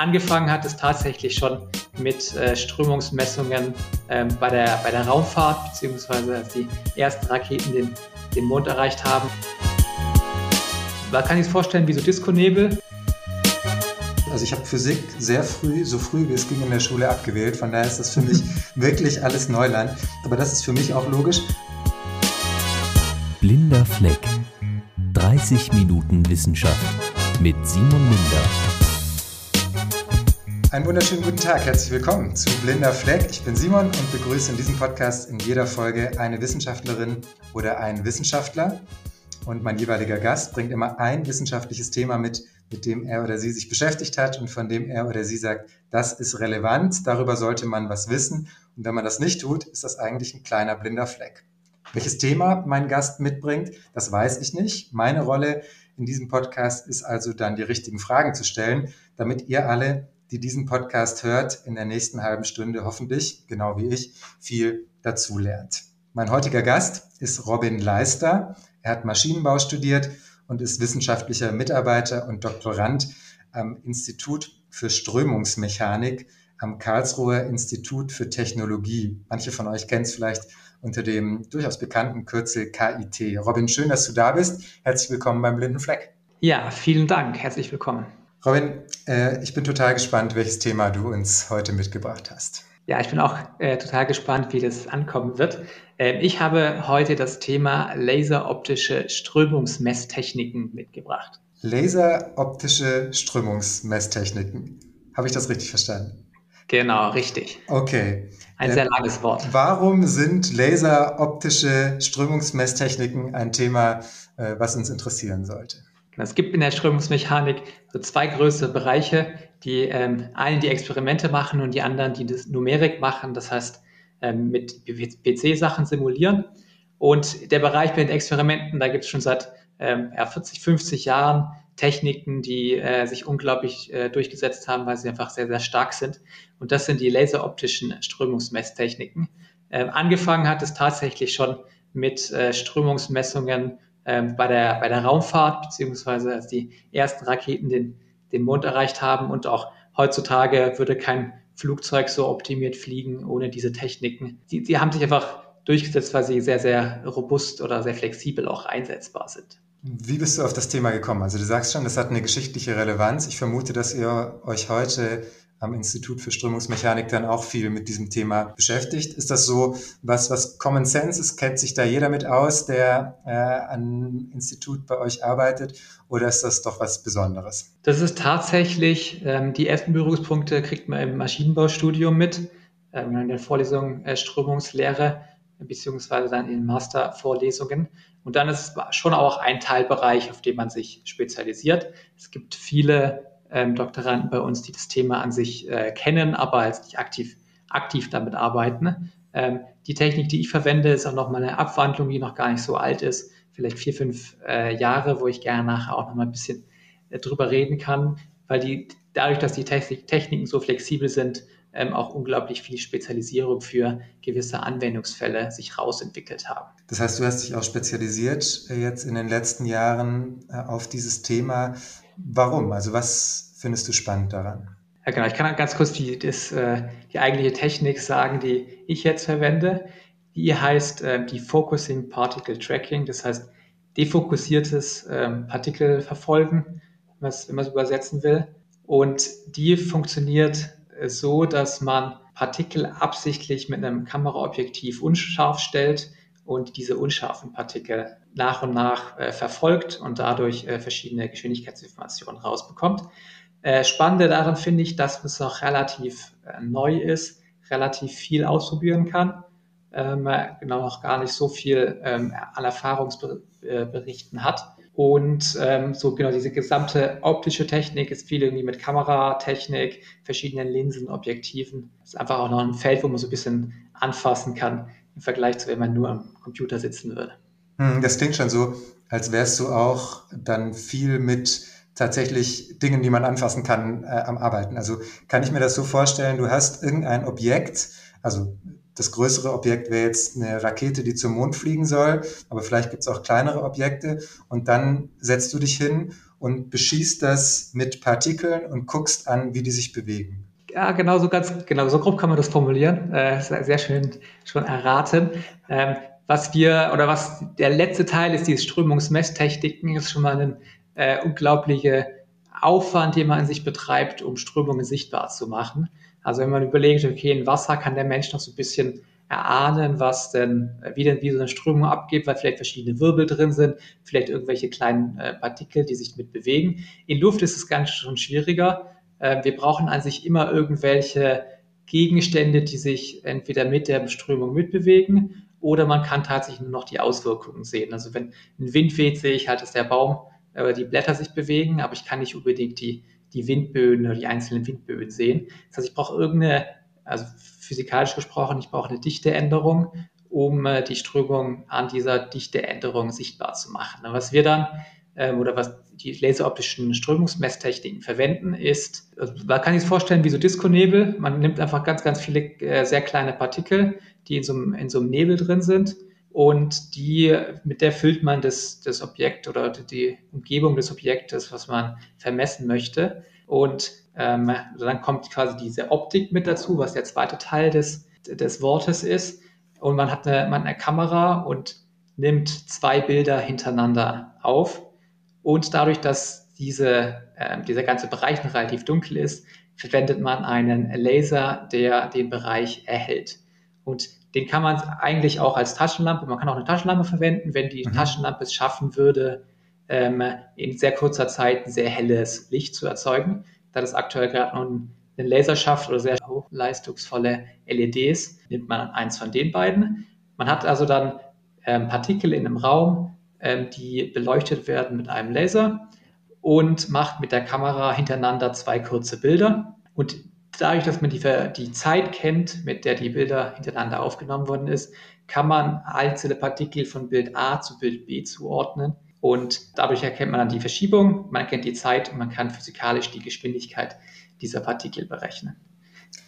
angefangen hat es tatsächlich schon mit äh, Strömungsmessungen ähm, bei, der, bei der Raumfahrt, beziehungsweise als die ersten Raketen den, den Mond erreicht haben. Man kann sich vorstellen wie so Disco-Nebel. Also ich habe Physik sehr früh, so früh wie es ging in der Schule abgewählt. Von daher ist das für mich wirklich alles Neuland. Aber das ist für mich auch logisch. Blinder Fleck. 30 Minuten Wissenschaft mit Simon Minder. Einen wunderschönen guten Tag, herzlich willkommen zu Blinder Fleck. Ich bin Simon und begrüße in diesem Podcast in jeder Folge eine Wissenschaftlerin oder einen Wissenschaftler. Und mein jeweiliger Gast bringt immer ein wissenschaftliches Thema mit, mit dem er oder sie sich beschäftigt hat und von dem er oder sie sagt, das ist relevant, darüber sollte man was wissen. Und wenn man das nicht tut, ist das eigentlich ein kleiner blinder Fleck. Welches Thema mein Gast mitbringt, das weiß ich nicht. Meine Rolle in diesem Podcast ist also dann die richtigen Fragen zu stellen, damit ihr alle die diesen Podcast hört, in der nächsten halben Stunde hoffentlich, genau wie ich, viel dazu lernt. Mein heutiger Gast ist Robin Leister. Er hat Maschinenbau studiert und ist wissenschaftlicher Mitarbeiter und Doktorand am Institut für Strömungsmechanik am Karlsruher Institut für Technologie. Manche von euch kennen es vielleicht unter dem durchaus bekannten Kürzel KIT. Robin, schön, dass du da bist. Herzlich willkommen beim Blinden Fleck. Ja, vielen Dank. Herzlich willkommen. Robin, äh, ich bin total gespannt, welches Thema du uns heute mitgebracht hast. Ja, ich bin auch äh, total gespannt, wie das ankommen wird. Äh, ich habe heute das Thema laseroptische Strömungsmesstechniken mitgebracht. Laseroptische Strömungsmesstechniken. Habe ich das richtig verstanden? Genau, richtig. Okay. Ein sehr langes Wort. Warum sind laseroptische Strömungsmesstechniken ein Thema, äh, was uns interessieren sollte? Es gibt in der Strömungsmechanik so zwei größere Bereiche, die ähm, einen die Experimente machen und die anderen die das Numerik machen, das heißt ähm, mit PC-Sachen simulieren. Und der Bereich bei den Experimenten, da gibt es schon seit ähm, ja, 40, 50 Jahren Techniken, die äh, sich unglaublich äh, durchgesetzt haben, weil sie einfach sehr, sehr stark sind. Und das sind die laseroptischen Strömungsmesstechniken. Ähm, angefangen hat es tatsächlich schon mit äh, Strömungsmessungen ähm, bei, der, bei der Raumfahrt, beziehungsweise als die ersten Raketen den, den Mond erreicht haben. Und auch heutzutage würde kein Flugzeug so optimiert fliegen ohne diese Techniken. Die, die haben sich einfach durchgesetzt, weil sie sehr, sehr robust oder sehr flexibel auch einsetzbar sind. Wie bist du auf das Thema gekommen? Also du sagst schon, das hat eine geschichtliche Relevanz. Ich vermute, dass ihr euch heute am Institut für Strömungsmechanik dann auch viel mit diesem Thema beschäftigt. Ist das so was, was Common Sense ist? Kennt sich da jeder mit aus, der äh, an Institut bei euch arbeitet? Oder ist das doch was Besonderes? Das ist tatsächlich, ähm, die ersten Berührungspunkte kriegt man im Maschinenbaustudium mit, ähm, in der Vorlesung äh, Strömungslehre beziehungsweise dann in Mastervorlesungen. Und dann ist es schon auch ein Teilbereich, auf den man sich spezialisiert. Es gibt viele ähm, Doktoranden bei uns, die das Thema an sich äh, kennen, aber jetzt nicht aktiv, aktiv damit arbeiten. Ähm, die Technik, die ich verwende, ist auch nochmal eine Abwandlung, die noch gar nicht so alt ist, vielleicht vier, fünf äh, Jahre, wo ich gerne nachher auch nochmal ein bisschen äh, drüber reden kann, weil die, dadurch, dass die Technik, Techniken so flexibel sind, ähm, auch unglaublich viel Spezialisierung für gewisse Anwendungsfälle sich rausentwickelt haben. Das heißt, du hast dich auch spezialisiert äh, jetzt in den letzten Jahren äh, auf dieses Thema. Warum? Also was findest du spannend daran? Ja, genau. Ich kann ganz kurz die, das, äh, die eigentliche Technik sagen, die ich jetzt verwende. Die heißt äh, die Focusing Particle Tracking. Das heißt, defokussiertes ähm, Partikelverfolgen, wenn man es übersetzen will. Und die funktioniert so, dass man Partikel absichtlich mit einem Kameraobjektiv unscharf stellt und diese unscharfen Partikel nach und nach äh, verfolgt und dadurch äh, verschiedene Geschwindigkeitsinformationen rausbekommt. Äh, Spannende daran finde ich, dass es auch relativ äh, neu ist, relativ viel ausprobieren kann, ähm, genau noch gar nicht so viel ähm, an Erfahrungsberichten hat. Und ähm, so genau diese gesamte optische Technik ist viel irgendwie mit Kameratechnik, verschiedenen Linsen, Objektiven. Ist einfach auch noch ein Feld, wo man so ein bisschen anfassen kann im Vergleich zu, wenn man nur am Computer sitzen würde. Hm, das klingt schon so, als wärst du auch dann viel mit tatsächlich Dingen, die man anfassen kann, äh, am Arbeiten. Also kann ich mir das so vorstellen, du hast irgendein Objekt, also das größere Objekt wäre jetzt eine Rakete, die zum Mond fliegen soll, aber vielleicht gibt es auch kleinere Objekte und dann setzt du dich hin und beschießt das mit Partikeln und guckst an, wie die sich bewegen. Ja, genau so ganz, genau so grob kann man das formulieren. Äh, sehr schön schon erraten. Ähm, was wir oder was der letzte Teil ist, diese Strömungsmesstechniken, ist schon mal ein äh, unglaublicher Aufwand, den man in sich betreibt, um Strömungen sichtbar zu machen. Also wenn man überlegt, okay, in Wasser kann der Mensch noch so ein bisschen erahnen, was denn, wie denn wie so eine Strömung abgeht, weil vielleicht verschiedene Wirbel drin sind, vielleicht irgendwelche kleinen äh, Partikel, die sich mit bewegen. In Luft ist es ganz schon schwieriger. Äh, wir brauchen an sich immer irgendwelche Gegenstände, die sich entweder mit der Beströmung mitbewegen oder man kann tatsächlich nur noch die Auswirkungen sehen. Also wenn ein Wind weht, sehe ich halt, dass der Baum oder die Blätter sich bewegen, aber ich kann nicht unbedingt die, die Windböen oder die einzelnen Windböen sehen. Das heißt, ich brauche irgendeine, also physikalisch gesprochen, ich brauche eine Dichteänderung, um äh, die Strömung an dieser Dichteänderung sichtbar zu machen. Und was wir dann oder was die laseroptischen Strömungsmesstechniken verwenden, ist, also man kann sich vorstellen wie so Disco-Nebel. Man nimmt einfach ganz, ganz viele äh, sehr kleine Partikel, die in so, einem, in so einem Nebel drin sind und die, mit der füllt man das, das Objekt oder die Umgebung des Objektes, was man vermessen möchte. Und ähm, dann kommt quasi diese Optik mit dazu, was der zweite Teil des, des Wortes ist. Und man hat eine, man hat eine Kamera und nimmt zwei Bilder hintereinander auf und dadurch, dass diese, äh, dieser ganze Bereich noch relativ dunkel ist, verwendet man einen Laser, der den Bereich erhält. Und den kann man eigentlich auch als Taschenlampe, man kann auch eine Taschenlampe verwenden, wenn die mhm. Taschenlampe es schaffen würde, ähm, in sehr kurzer Zeit ein sehr helles Licht zu erzeugen. Da das aktuell gerade noch ein, ein Laser schafft oder sehr hochleistungsvolle LEDs, nimmt man eins von den beiden. Man hat also dann ähm, Partikel in einem Raum, die beleuchtet werden mit einem Laser und macht mit der Kamera hintereinander zwei kurze Bilder. Und dadurch, dass man die, die Zeit kennt, mit der die Bilder hintereinander aufgenommen worden ist, kann man einzelne Partikel von Bild A zu Bild B zuordnen. Und dadurch erkennt man dann die Verschiebung, man kennt die Zeit und man kann physikalisch die Geschwindigkeit dieser Partikel berechnen.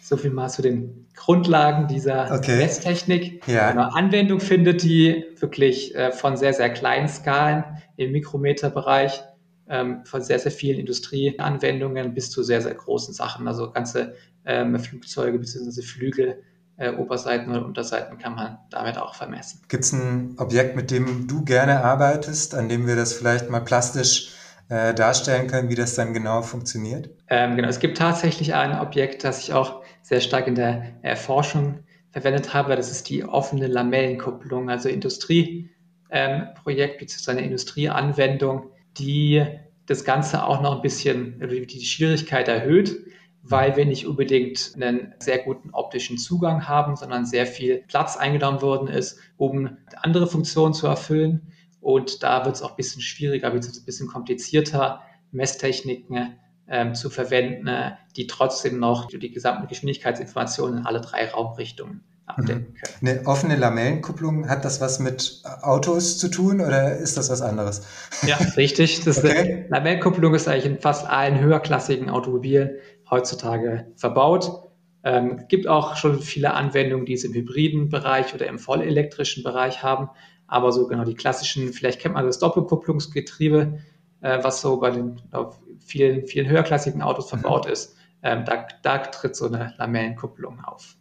So viel mal zu den Grundlagen dieser okay. Messtechnik. Ja. Genau, Anwendung findet die wirklich äh, von sehr, sehr kleinen Skalen im Mikrometerbereich, ähm, von sehr, sehr vielen Industrieanwendungen bis zu sehr, sehr großen Sachen. Also ganze ähm, Flugzeuge bzw. Flügel, äh, Oberseiten oder Unterseiten kann man damit auch vermessen. Gibt es ein Objekt, mit dem du gerne arbeitest, an dem wir das vielleicht mal plastisch äh, darstellen können, wie das dann genau funktioniert? Ähm, genau, es gibt tatsächlich ein Objekt, das ich auch sehr stark in der Erforschung verwendet habe. Das ist die offene Lamellenkupplung, also Industrieprojekt ähm, bzw. eine Industrieanwendung, die das Ganze auch noch ein bisschen, die Schwierigkeit erhöht, weil wir nicht unbedingt einen sehr guten optischen Zugang haben, sondern sehr viel Platz eingenommen worden ist, um andere Funktionen zu erfüllen. Und da wird es auch ein bisschen schwieriger, ein bisschen komplizierter, Messtechniken ähm, zu verwenden, äh, die trotzdem noch die gesamten Geschwindigkeitsinformationen in alle drei Raumrichtungen abdecken mhm. können. Eine offene Lamellenkupplung, hat das was mit Autos zu tun oder ist das was anderes? Ja, richtig. Das okay. Lamellenkupplung ist eigentlich in fast allen höherklassigen Automobilen heutzutage verbaut. Ähm, gibt auch schon viele Anwendungen, die es im hybriden Bereich oder im vollelektrischen Bereich haben. Aber so genau die klassischen, vielleicht kennt man das Doppelkupplungsgetriebe, äh, was so bei den vielen, vielen höherklassigen Autos mhm. verbaut mhm. ist. Ähm, da, da tritt so eine Lamellenkupplung auf.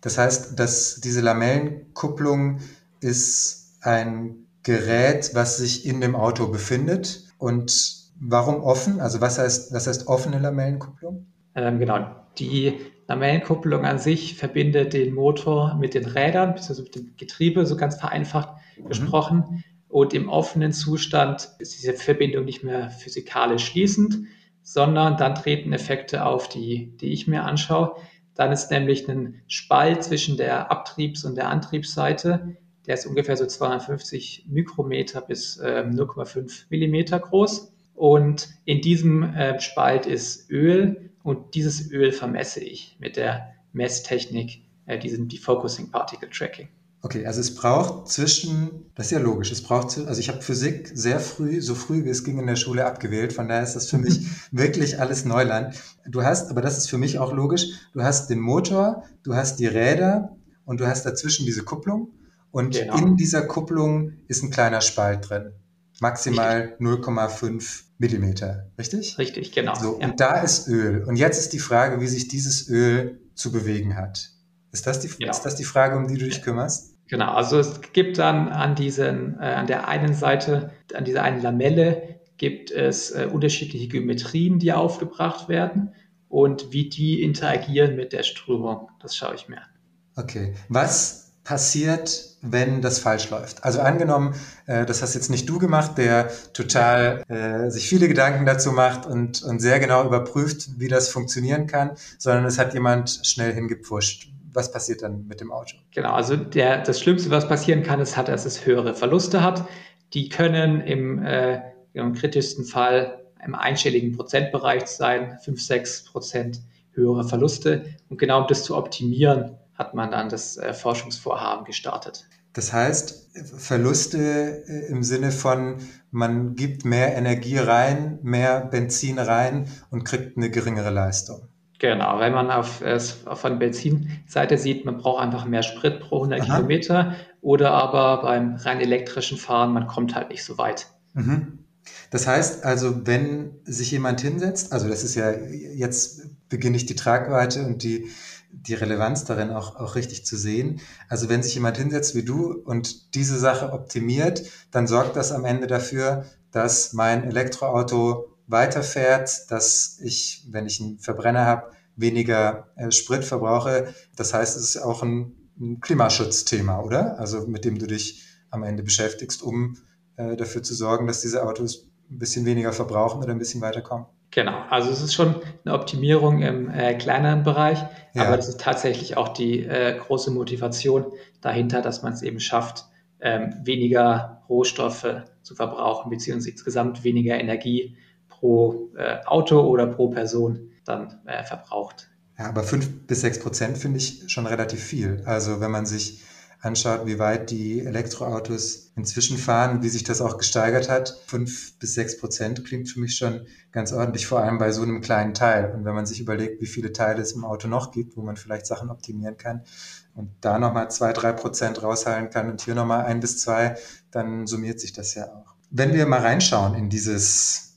Das heißt, dass diese Lamellenkupplung ist ein Gerät, was sich in dem Auto befindet. Und warum offen? Also was heißt, was heißt offene Lamellenkupplung? Ähm, genau. Die Lamellenkupplung an sich verbindet den Motor mit den Rädern, beziehungsweise mit dem Getriebe, so ganz vereinfacht mhm. gesprochen. Und im offenen Zustand ist diese Verbindung nicht mehr physikalisch schließend, sondern dann treten Effekte auf, die, die ich mir anschaue. Dann ist nämlich ein Spalt zwischen der Abtriebs- und der Antriebsseite. Der ist ungefähr so 250 Mikrometer bis äh, 0,5 Millimeter groß. Und in diesem äh, Spalt ist Öl und dieses Öl vermesse ich mit der Messtechnik, äh, diesem Defocusing Particle Tracking. Okay, also es braucht zwischen, das ist ja logisch, es braucht, also ich habe Physik sehr früh, so früh wie es ging in der Schule abgewählt, von daher ist das für mich wirklich alles Neuland. Du hast, aber das ist für mich auch logisch, du hast den Motor, du hast die Räder und du hast dazwischen diese Kupplung und genau. in dieser Kupplung ist ein kleiner Spalt drin, maximal 0,5 Millimeter, richtig? Richtig, genau. So, ja. Und da ist Öl. Und jetzt ist die Frage, wie sich dieses Öl zu bewegen hat. Ist das die, genau. ist das die Frage, um die du dich kümmerst? Genau, also es gibt dann an, diesen, äh, an der einen Seite, an dieser einen Lamelle, gibt es äh, unterschiedliche Geometrien, die aufgebracht werden und wie die interagieren mit der Strömung. Das schaue ich mir an. Okay. Was passiert, wenn das falsch läuft? Also angenommen, äh, das hast jetzt nicht du gemacht, der total äh, sich viele Gedanken dazu macht und, und sehr genau überprüft, wie das funktionieren kann, sondern es hat jemand schnell hingepfuscht. Was passiert dann mit dem Auto? Genau, also der, das Schlimmste, was passieren kann, ist, dass es höhere Verluste hat. Die können im, äh, im kritischsten Fall im einstelligen Prozentbereich sein, 5, 6 Prozent höhere Verluste. Und genau um das zu optimieren, hat man dann das äh, Forschungsvorhaben gestartet. Das heißt, Verluste äh, im Sinne von, man gibt mehr Energie rein, mehr Benzin rein und kriegt eine geringere Leistung. Genau, wenn man auf, auf der Benzinseite sieht, man braucht einfach mehr Sprit pro 100 Aha. Kilometer oder aber beim rein elektrischen Fahren, man kommt halt nicht so weit. Mhm. Das heißt also, wenn sich jemand hinsetzt, also das ist ja, jetzt beginne ich die Tragweite und die, die Relevanz darin auch, auch richtig zu sehen. Also wenn sich jemand hinsetzt wie du und diese Sache optimiert, dann sorgt das am Ende dafür, dass mein Elektroauto weiterfährt, dass ich, wenn ich einen Verbrenner habe, weniger äh, Sprit verbrauche. Das heißt, es ist auch ein, ein Klimaschutzthema, oder? Also mit dem du dich am Ende beschäftigst, um äh, dafür zu sorgen, dass diese Autos ein bisschen weniger verbrauchen oder ein bisschen weiterkommen. Genau, also es ist schon eine Optimierung im äh, kleineren Bereich, ja. aber es ist tatsächlich auch die äh, große Motivation dahinter, dass man es eben schafft, ähm, weniger Rohstoffe zu verbrauchen, beziehungsweise insgesamt weniger Energie pro äh, Auto oder pro Person dann äh, verbraucht. Ja, aber fünf bis sechs Prozent finde ich schon relativ viel. Also wenn man sich anschaut, wie weit die Elektroautos inzwischen fahren, wie sich das auch gesteigert hat, fünf bis sechs Prozent klingt für mich schon ganz ordentlich, vor allem bei so einem kleinen Teil. Und wenn man sich überlegt, wie viele Teile es im Auto noch gibt, wo man vielleicht Sachen optimieren kann und da nochmal zwei, drei Prozent raushalten kann und hier nochmal ein bis zwei, dann summiert sich das ja auch. Wenn wir mal reinschauen in dieses,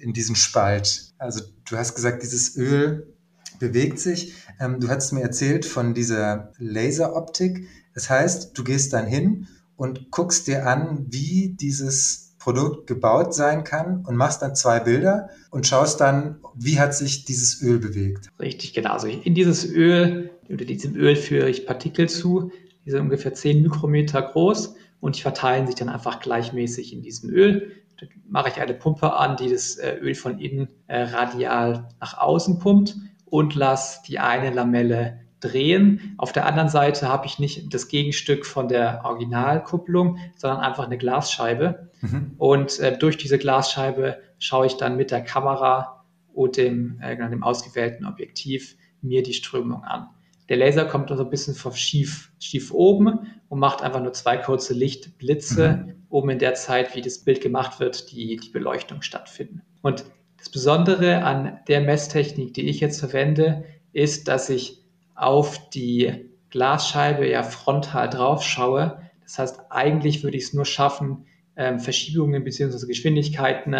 in diesen Spalt, also du hast gesagt, dieses Öl bewegt sich. Ähm, du hast mir erzählt von dieser Laseroptik. Das heißt, du gehst dann hin und guckst dir an, wie dieses Produkt gebaut sein kann und machst dann zwei Bilder und schaust dann, wie hat sich dieses Öl bewegt. Richtig, genau. Also in dieses Öl, oder diesem Öl führe ich Partikel zu, die sind ungefähr 10 Mikrometer groß und die verteilen sich dann einfach gleichmäßig in diesem Öl. Mache ich eine Pumpe an, die das äh, Öl von innen äh, radial nach außen pumpt und lasse die eine Lamelle drehen. Auf der anderen Seite habe ich nicht das Gegenstück von der Originalkupplung, sondern einfach eine Glasscheibe. Mhm. Und äh, durch diese Glasscheibe schaue ich dann mit der Kamera und dem, äh, genau, dem ausgewählten Objektiv mir die Strömung an. Der Laser kommt also ein bisschen schief, schief oben und macht einfach nur zwei kurze Lichtblitze, mhm. Um in der Zeit, wie das Bild gemacht wird, die, die Beleuchtung stattfinden. Und das Besondere an der Messtechnik, die ich jetzt verwende, ist, dass ich auf die Glasscheibe ja frontal drauf schaue. Das heißt, eigentlich würde ich es nur schaffen, ähm, Verschiebungen bzw. Geschwindigkeiten,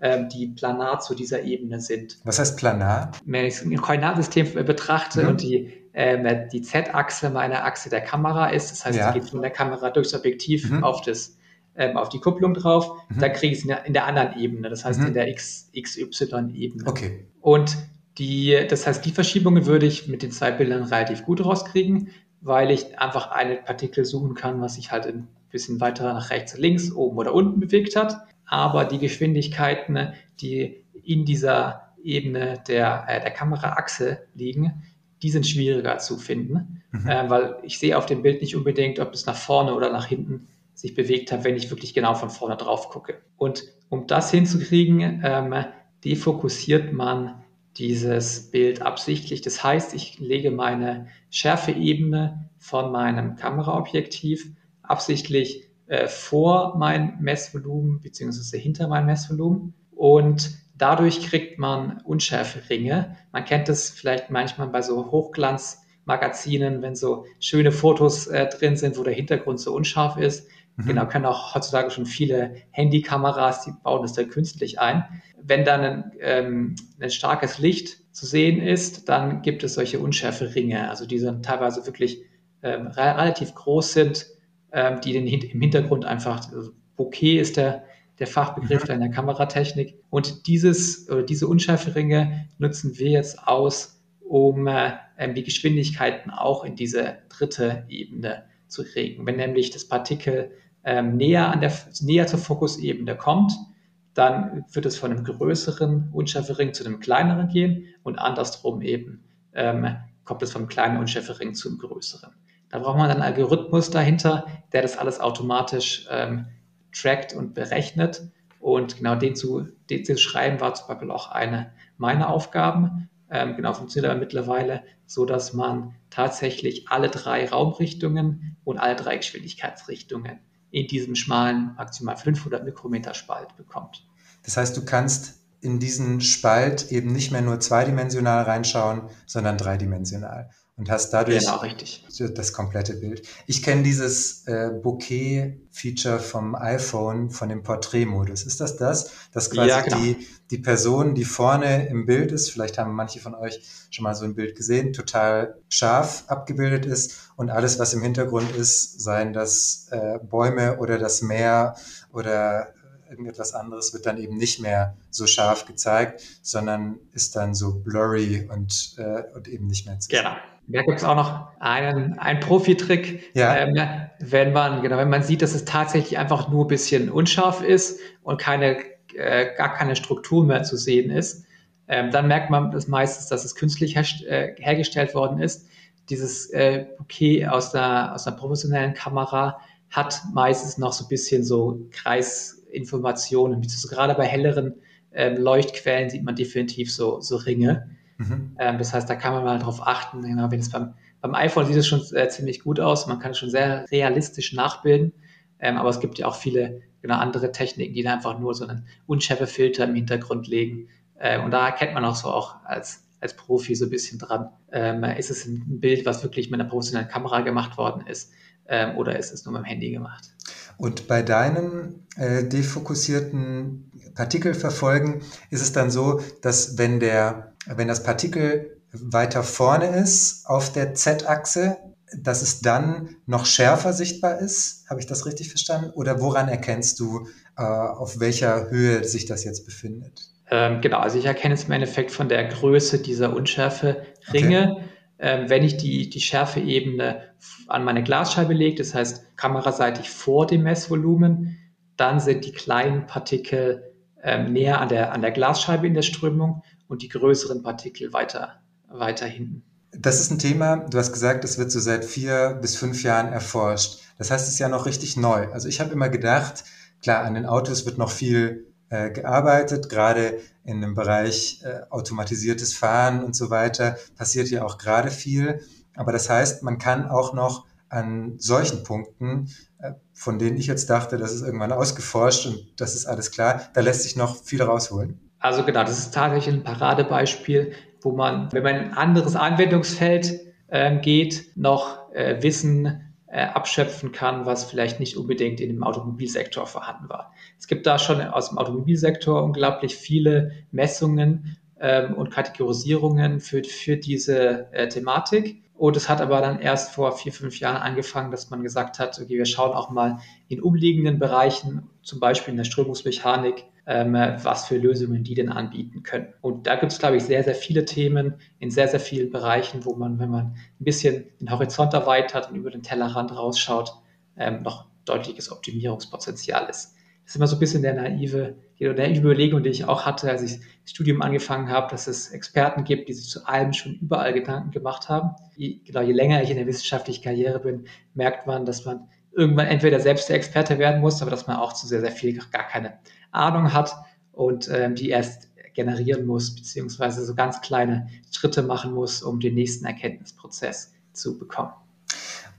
ähm, die planar zu dieser Ebene sind. Was heißt planar? Wenn ich ein Koordinatensystem betrachte mhm. und die, ähm, die Z-Achse meine Achse der Kamera ist, das heißt, ja. es geht von der Kamera durchs Objektiv mhm. auf das ähm, auf die Kupplung drauf, mhm. da kriege ich es in, in, der anderen Ebene, das heißt mhm. in der XY-Ebene. Okay. Und die, das heißt, die Verschiebungen würde ich mit den zwei Bildern relativ gut rauskriegen, weil ich einfach eine Partikel suchen kann, was sich halt ein bisschen weiter nach rechts, links, oben oder unten bewegt hat. Aber die Geschwindigkeiten, die in dieser Ebene der, äh, der Kameraachse liegen, die sind schwieriger zu finden, mhm. äh, weil ich sehe auf dem Bild nicht unbedingt, ob es nach vorne oder nach hinten sich bewegt hat, wenn ich wirklich genau von vorne drauf gucke. Und um das hinzukriegen, ähm, defokussiert man dieses Bild absichtlich. Das heißt, ich lege meine Schärfeebene von meinem Kameraobjektiv absichtlich äh, vor mein Messvolumen beziehungsweise hinter mein Messvolumen und dadurch kriegt man unschärfe Ringe. Man kennt das vielleicht manchmal bei so Hochglanzmagazinen, wenn so schöne Fotos äh, drin sind, wo der Hintergrund so unscharf ist. Mhm. Genau, können auch heutzutage schon viele Handykameras, die bauen das da künstlich ein. Wenn dann ein, ähm, ein starkes Licht zu sehen ist, dann gibt es solche unschärfe Ringe, also die dann teilweise wirklich ähm, relativ groß sind, ähm, die den, im Hintergrund einfach, also Bokeh ist der, der Fachbegriff mhm. in der Kameratechnik. Und dieses, oder diese unschärfe Ringe nutzen wir jetzt aus, um äh, die Geschwindigkeiten auch in diese dritte Ebene zu regen. Wenn nämlich das Partikel ähm, näher, an der, näher zur Fokusebene kommt, dann wird es von einem größeren Unschärfering zu einem kleineren gehen und andersrum eben ähm, kommt es vom kleinen Unschärfering zum größeren. Da braucht man einen Algorithmus dahinter, der das alles automatisch ähm, trackt und berechnet. Und genau den zu, den zu schreiben war zum Beispiel auch eine meiner Aufgaben. Ähm, genau funktioniert aber mittlerweile so, dass man tatsächlich alle drei Raumrichtungen und alle drei Geschwindigkeitsrichtungen in diesem schmalen, maximal 500 Mikrometer Spalt bekommt. Das heißt, du kannst in diesen Spalt eben nicht mehr nur zweidimensional reinschauen, sondern dreidimensional und hast dadurch genau, das komplette Bild. Ich kenne dieses äh, Bokeh-Feature vom iPhone, von dem Porträtmodus. Ist das das? Dass quasi ja, genau. die, die Person, die vorne im Bild ist, vielleicht haben manche von euch schon mal so ein Bild gesehen, total scharf abgebildet ist und alles, was im Hintergrund ist, seien das äh, Bäume oder das Meer oder irgendetwas anderes wird dann eben nicht mehr so scharf gezeigt, sondern ist dann so blurry und, äh, und eben nicht mehr zu sehen. Genau. Da gibt es auch noch einen, einen Profi-Trick, ja. ähm, wenn man, genau, wenn man sieht, dass es tatsächlich einfach nur ein bisschen unscharf ist und keine, äh, gar keine Struktur mehr zu sehen ist, ähm, dann merkt man das meistens, dass es künstlich her, äh, hergestellt worden ist. Dieses äh, Bouquet aus der, aus einer professionellen Kamera hat meistens noch so ein bisschen so Kreisinformationen. Gerade bei helleren ähm, Leuchtquellen sieht man definitiv so, so Ringe. Mhm. Ähm, das heißt, da kann man mal drauf achten. Genau, wenn es beim, beim iPhone sieht es schon äh, ziemlich gut aus. Man kann es schon sehr realistisch nachbilden. Ähm, aber es gibt ja auch viele genau, andere Techniken, die da einfach nur so einen Unschärfefilter im Hintergrund legen. Äh, und da erkennt man auch so auch als, als Profi so ein bisschen dran. Ähm, ist es ein Bild, was wirklich mit einer professionellen Kamera gemacht worden ist? Ähm, oder ist es nur mit dem Handy gemacht? Und bei deinen äh, defokussierten Partikelverfolgen ist es dann so, dass wenn der wenn das Partikel weiter vorne ist auf der Z-Achse, dass es dann noch schärfer sichtbar ist. Habe ich das richtig verstanden? Oder woran erkennst du, äh, auf welcher Höhe sich das jetzt befindet? Ähm, genau, also ich erkenne es im Endeffekt von der Größe dieser Unschärfe-Ringe. Okay. Ähm, wenn ich die, die Schärfeebene an meine Glasscheibe lege, das heißt kameraseitig vor dem Messvolumen, dann sind die kleinen Partikel näher an der, an der Glasscheibe in der Strömung und die größeren Partikel weiter, weiter hinten. Das ist ein Thema, du hast gesagt, das wird so seit vier bis fünf Jahren erforscht. Das heißt, es ist ja noch richtig neu. Also ich habe immer gedacht, klar, an den Autos wird noch viel äh, gearbeitet, gerade in dem Bereich äh, automatisiertes Fahren und so weiter passiert ja auch gerade viel. Aber das heißt, man kann auch noch an solchen Punkten, äh, von denen ich jetzt dachte, das ist irgendwann ausgeforscht und das ist alles klar, da lässt sich noch viel rausholen. Also genau, das ist tatsächlich ein Paradebeispiel, wo man, wenn man in ein anderes Anwendungsfeld äh, geht, noch äh, Wissen äh, abschöpfen kann, was vielleicht nicht unbedingt in dem Automobilsektor vorhanden war. Es gibt da schon aus dem Automobilsektor unglaublich viele Messungen ähm, und Kategorisierungen für, für diese äh, Thematik. Und es hat aber dann erst vor vier, fünf Jahren angefangen, dass man gesagt hat, okay, wir schauen auch mal in umliegenden Bereichen, zum Beispiel in der Strömungsmechanik, ähm, was für Lösungen die denn anbieten können. Und da gibt es, glaube ich, sehr, sehr viele Themen in sehr, sehr vielen Bereichen, wo man, wenn man ein bisschen den Horizont erweitert und über den Tellerrand rausschaut, ähm, noch deutliches Optimierungspotenzial ist. Ist immer so ein bisschen der naive, die naive Überlegung, die ich auch hatte, als ich das Studium angefangen habe, dass es Experten gibt, die sich zu allem schon überall Gedanken gemacht haben. Je, genau, je länger ich in der wissenschaftlichen Karriere bin, merkt man, dass man irgendwann entweder selbst der Experte werden muss, aber dass man auch zu sehr, sehr viel gar keine Ahnung hat und ähm, die erst generieren muss, beziehungsweise so ganz kleine Schritte machen muss, um den nächsten Erkenntnisprozess zu bekommen.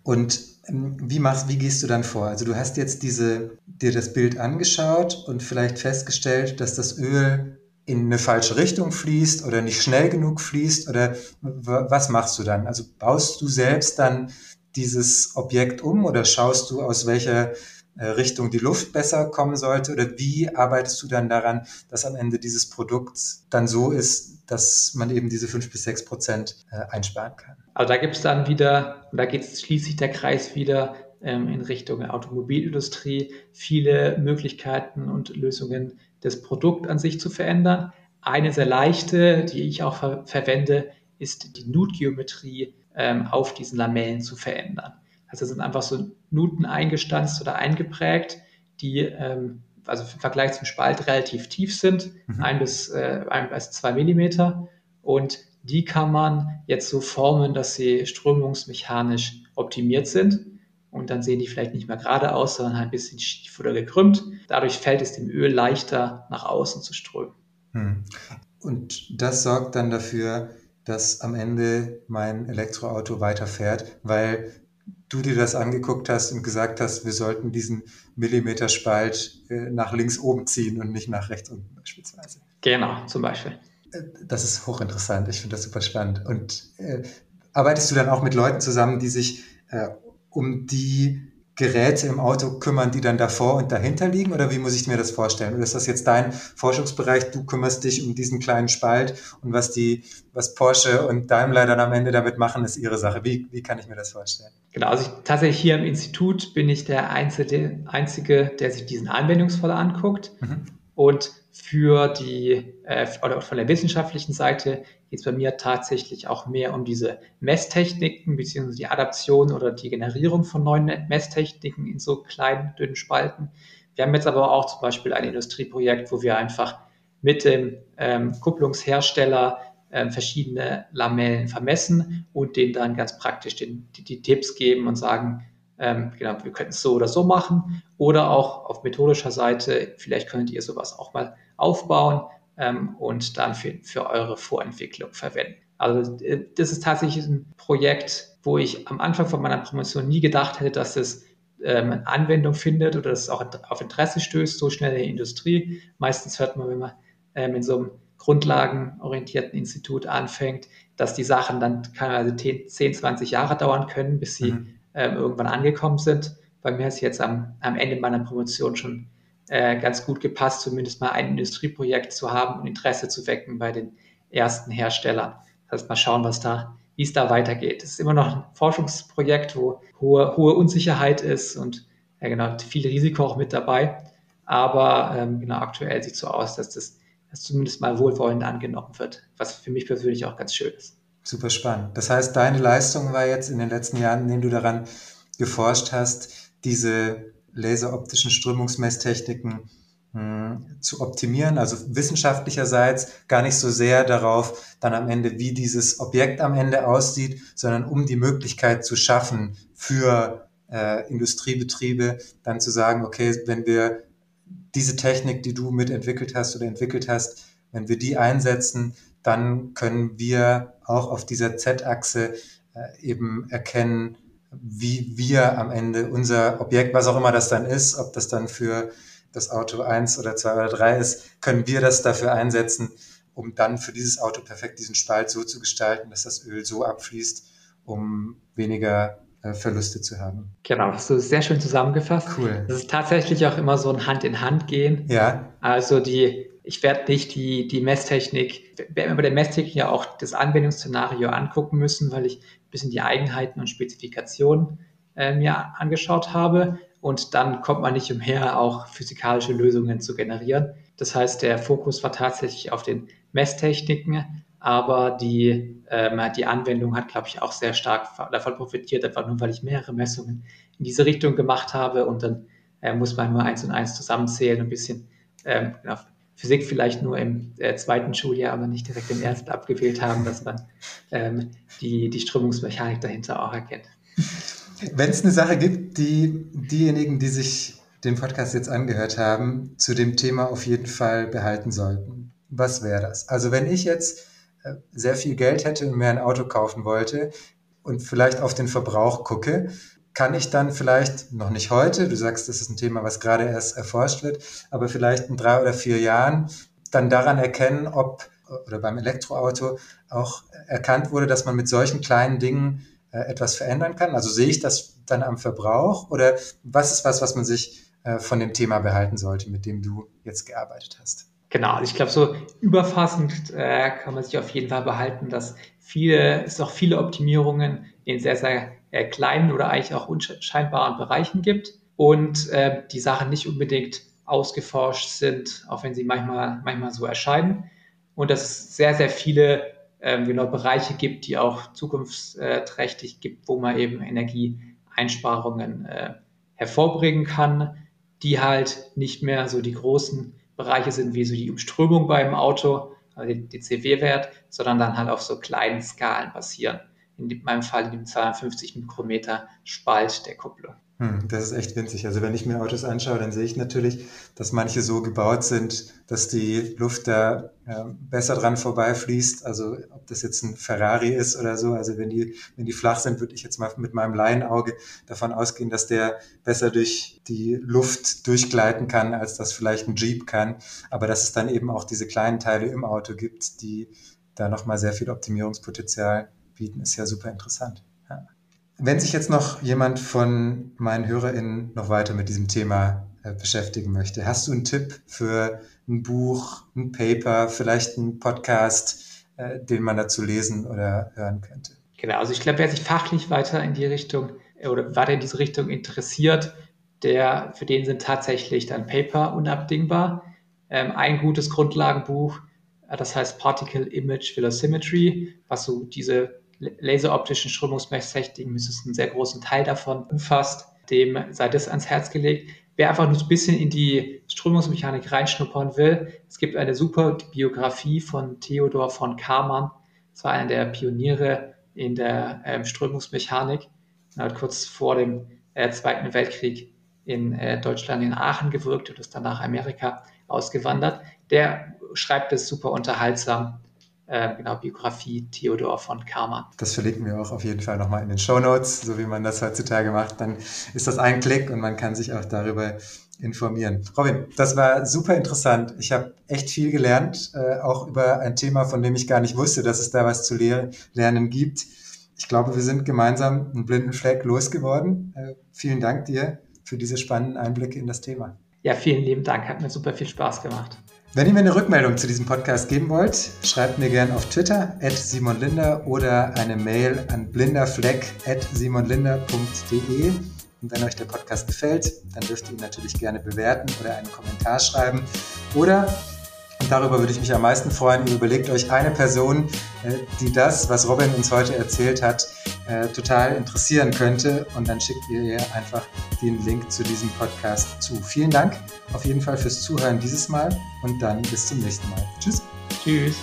Und wie machst, wie gehst du dann vor? Also du hast jetzt diese, dir das Bild angeschaut und vielleicht festgestellt, dass das Öl in eine falsche Richtung fließt oder nicht schnell genug fließt oder was machst du dann? Also baust du selbst dann dieses Objekt um oder schaust du aus welcher Richtung die Luft besser kommen sollte? Oder wie arbeitest du dann daran, dass am Ende dieses Produkt dann so ist, dass man eben diese fünf bis sechs Prozent äh, einsparen kann? Also da gibt es dann wieder, da geht schließlich der Kreis wieder ähm, in Richtung Automobilindustrie, viele Möglichkeiten und Lösungen, das Produkt an sich zu verändern. Eine sehr leichte, die ich auch ver verwende, ist die Nutgeometrie ähm, auf diesen Lamellen zu verändern. Also sind einfach so Nuten eingestanzt oder eingeprägt, die ähm, also im Vergleich zum Spalt relativ tief sind, mhm. ein, bis, äh, ein bis zwei Millimeter. Und die kann man jetzt so formen, dass sie strömungsmechanisch optimiert sind. Und dann sehen die vielleicht nicht mehr gerade aus, sondern ein bisschen schief oder gekrümmt. Dadurch fällt es dem Öl leichter nach außen zu strömen. Hm. Und das sorgt dann dafür, dass am Ende mein Elektroauto weiterfährt, weil du dir das angeguckt hast und gesagt hast, wir sollten diesen Millimeterspalt äh, nach links oben ziehen und nicht nach rechts unten beispielsweise. Genau, zum Beispiel. Äh, das ist hochinteressant. Ich finde das super spannend. Und äh, arbeitest du dann auch mit Leuten zusammen, die sich äh, um die Geräte im Auto kümmern, die dann davor und dahinter liegen? Oder wie muss ich mir das vorstellen? Oder ist das jetzt dein Forschungsbereich? Du kümmerst dich um diesen kleinen Spalt und was die, was Porsche und Daimler dann am Ende damit machen, ist ihre Sache. Wie, wie kann ich mir das vorstellen? Genau, also ich, tatsächlich hier im Institut bin ich der Einzige, Einzige der sich diesen Anwendungsfall anguckt. Mhm. Und für die, äh, oder von der wissenschaftlichen Seite geht es bei mir tatsächlich auch mehr um diese Messtechniken beziehungsweise die Adaption oder die Generierung von neuen Messtechniken in so kleinen, dünnen Spalten. Wir haben jetzt aber auch zum Beispiel ein Industrieprojekt, wo wir einfach mit dem ähm, Kupplungshersteller ähm, verschiedene Lamellen vermessen und denen dann ganz praktisch den, die, die Tipps geben und sagen, ähm, genau, wir könnten es so oder so machen. Oder auch auf methodischer Seite, vielleicht könnt ihr sowas auch mal aufbauen ähm, und dann für, für eure Vorentwicklung verwenden. Also äh, das ist tatsächlich ein Projekt, wo ich am Anfang von meiner Promotion nie gedacht hätte, dass es ähm, Anwendung findet oder dass es auch auf Interesse stößt, so schnell in der Industrie. Meistens hört man, wenn man ähm, in so einem grundlagenorientierten Institut anfängt, dass die Sachen dann teilweise 10, 20 Jahre dauern können, bis sie mhm. ähm, irgendwann angekommen sind. Bei mir ist jetzt am, am Ende meiner Promotion schon äh, ganz gut gepasst, zumindest mal ein Industrieprojekt zu haben und Interesse zu wecken bei den ersten Herstellern. Das heißt, mal schauen, was da, wie es da weitergeht. Es ist immer noch ein Forschungsprojekt, wo hohe, hohe Unsicherheit ist und ja, genau, viel Risiko auch mit dabei. Aber ähm, genau, aktuell sieht es so aus, dass das dass zumindest mal wohlwollend angenommen wird, was für mich persönlich auch ganz schön ist. Super spannend. Das heißt, deine Leistung war jetzt in den letzten Jahren, in denen du daran geforscht hast, diese laseroptischen Strömungsmesstechniken hm, zu optimieren, also wissenschaftlicherseits gar nicht so sehr darauf, dann am Ende, wie dieses Objekt am Ende aussieht, sondern um die Möglichkeit zu schaffen für äh, Industriebetriebe, dann zu sagen, okay, wenn wir diese Technik, die du mitentwickelt hast oder entwickelt hast, wenn wir die einsetzen, dann können wir auch auf dieser Z-Achse äh, eben erkennen, wie wir am Ende unser Objekt, was auch immer das dann ist, ob das dann für das Auto 1 oder 2 oder 3 ist, können wir das dafür einsetzen, um dann für dieses Auto perfekt diesen Spalt so zu gestalten, dass das Öl so abfließt, um weniger äh, Verluste zu haben. Genau, das hast du sehr schön zusammengefasst. Cool. Das ist tatsächlich auch immer so ein Hand in Hand gehen. Ja. Also die, ich werde nicht die, die Messtechnik, werde mir bei der Messtechnik ja auch das Anwendungsszenario angucken müssen, weil ich ein bisschen die Eigenheiten und Spezifikationen äh, mir angeschaut habe. Und dann kommt man nicht umher, auch physikalische Lösungen zu generieren. Das heißt, der Fokus war tatsächlich auf den Messtechniken, aber die, ähm, die Anwendung hat, glaube ich, auch sehr stark davon profitiert, einfach nur weil ich mehrere Messungen in diese Richtung gemacht habe und dann äh, muss man nur eins und eins zusammenzählen und ein bisschen ähm, genau, Physik vielleicht nur im äh, zweiten Schuljahr, aber nicht direkt im ersten abgewählt haben, dass man ähm, die, die Strömungsmechanik dahinter auch erkennt. Wenn es eine Sache gibt, die diejenigen, die sich den Podcast jetzt angehört haben, zu dem Thema auf jeden Fall behalten sollten, was wäre das? Also wenn ich jetzt sehr viel Geld hätte und mir ein Auto kaufen wollte und vielleicht auf den Verbrauch gucke, kann ich dann vielleicht, noch nicht heute, du sagst, das ist ein Thema, was gerade erst erforscht wird, aber vielleicht in drei oder vier Jahren dann daran erkennen, ob, oder beim Elektroauto auch erkannt wurde, dass man mit solchen kleinen Dingen äh, etwas verändern kann. Also sehe ich das dann am Verbrauch? Oder was ist was, was man sich äh, von dem Thema behalten sollte, mit dem du jetzt gearbeitet hast? Genau, also ich glaube, so überfassend äh, kann man sich auf jeden Fall behalten, dass viele, es auch viele Optimierungen in sehr, sehr äh, kleinen oder eigentlich auch unscheinbaren Bereichen gibt und äh, die Sachen nicht unbedingt ausgeforscht sind, auch wenn sie manchmal, manchmal so erscheinen. Und dass es sehr, sehr viele ähm, genau Bereiche gibt, die auch zukunftsträchtig gibt, wo man eben Energieeinsparungen äh, hervorbringen kann, die halt nicht mehr so die großen Bereiche sind wie so die Umströmung beim Auto, also die CW-Wert, sondern dann halt auf so kleinen Skalen passieren. In meinem Fall in dem 250 Mikrometer Spalt der Kupplung. Hm, das ist echt winzig. Also wenn ich mir Autos anschaue, dann sehe ich natürlich, dass manche so gebaut sind, dass die Luft da äh, besser dran vorbeifließt. Also ob das jetzt ein Ferrari ist oder so. Also wenn die, wenn die flach sind, würde ich jetzt mal mit meinem Laienauge davon ausgehen, dass der besser durch die Luft durchgleiten kann, als das vielleicht ein Jeep kann. Aber dass es dann eben auch diese kleinen Teile im Auto gibt, die da nochmal sehr viel Optimierungspotenzial bieten, ist ja super interessant. Ja. Wenn sich jetzt noch jemand von meinen HörerInnen noch weiter mit diesem Thema äh, beschäftigen möchte, hast du einen Tipp für ein Buch, ein Paper, vielleicht einen Podcast, äh, den man dazu lesen oder hören könnte? Genau, also ich glaube, wer sich fachlich weiter in die Richtung äh, oder weiter in diese Richtung interessiert, der, für den sind tatsächlich dann Paper unabdingbar. Ähm, ein gutes Grundlagenbuch, das heißt Particle Image Velocimetry, was so diese laseroptischen Strömungsmesstechniken, ist einen sehr großen Teil davon umfasst, dem sei das ans Herz gelegt. Wer einfach nur ein bisschen in die Strömungsmechanik reinschnuppern will, es gibt eine super Biografie von Theodor von Karmann. Das war einer der Pioniere in der ähm, Strömungsmechanik. Er hat kurz vor dem äh, Zweiten Weltkrieg in äh, Deutschland in Aachen gewirkt und ist dann nach Amerika ausgewandert. Der schreibt es super unterhaltsam äh, genau, Biografie Theodor von Karmann. Das verlinken wir auch auf jeden Fall nochmal in den Show Notes, so wie man das heutzutage macht. Dann ist das ein Klick und man kann sich auch darüber informieren. Robin, das war super interessant. Ich habe echt viel gelernt, äh, auch über ein Thema, von dem ich gar nicht wusste, dass es da was zu lehr lernen gibt. Ich glaube, wir sind gemeinsam einen blinden Fleck losgeworden. Äh, vielen Dank dir für diese spannenden Einblicke in das Thema. Ja, vielen lieben Dank. Hat mir super viel Spaß gemacht. Wenn ihr mir eine Rückmeldung zu diesem Podcast geben wollt, schreibt mir gerne auf Twitter at simonlinder oder eine Mail an blinderfleck at simonlinder.de. Und wenn euch der Podcast gefällt, dann dürft ihr ihn natürlich gerne bewerten oder einen Kommentar schreiben. Oder darüber würde ich mich am meisten freuen. Überlegt euch eine Person, äh, die das, was Robin uns heute erzählt hat, äh, total interessieren könnte. Und dann schickt ihr ihr einfach den Link zu diesem Podcast zu. Vielen Dank auf jeden Fall fürs Zuhören dieses Mal und dann bis zum nächsten Mal. Tschüss. Tschüss.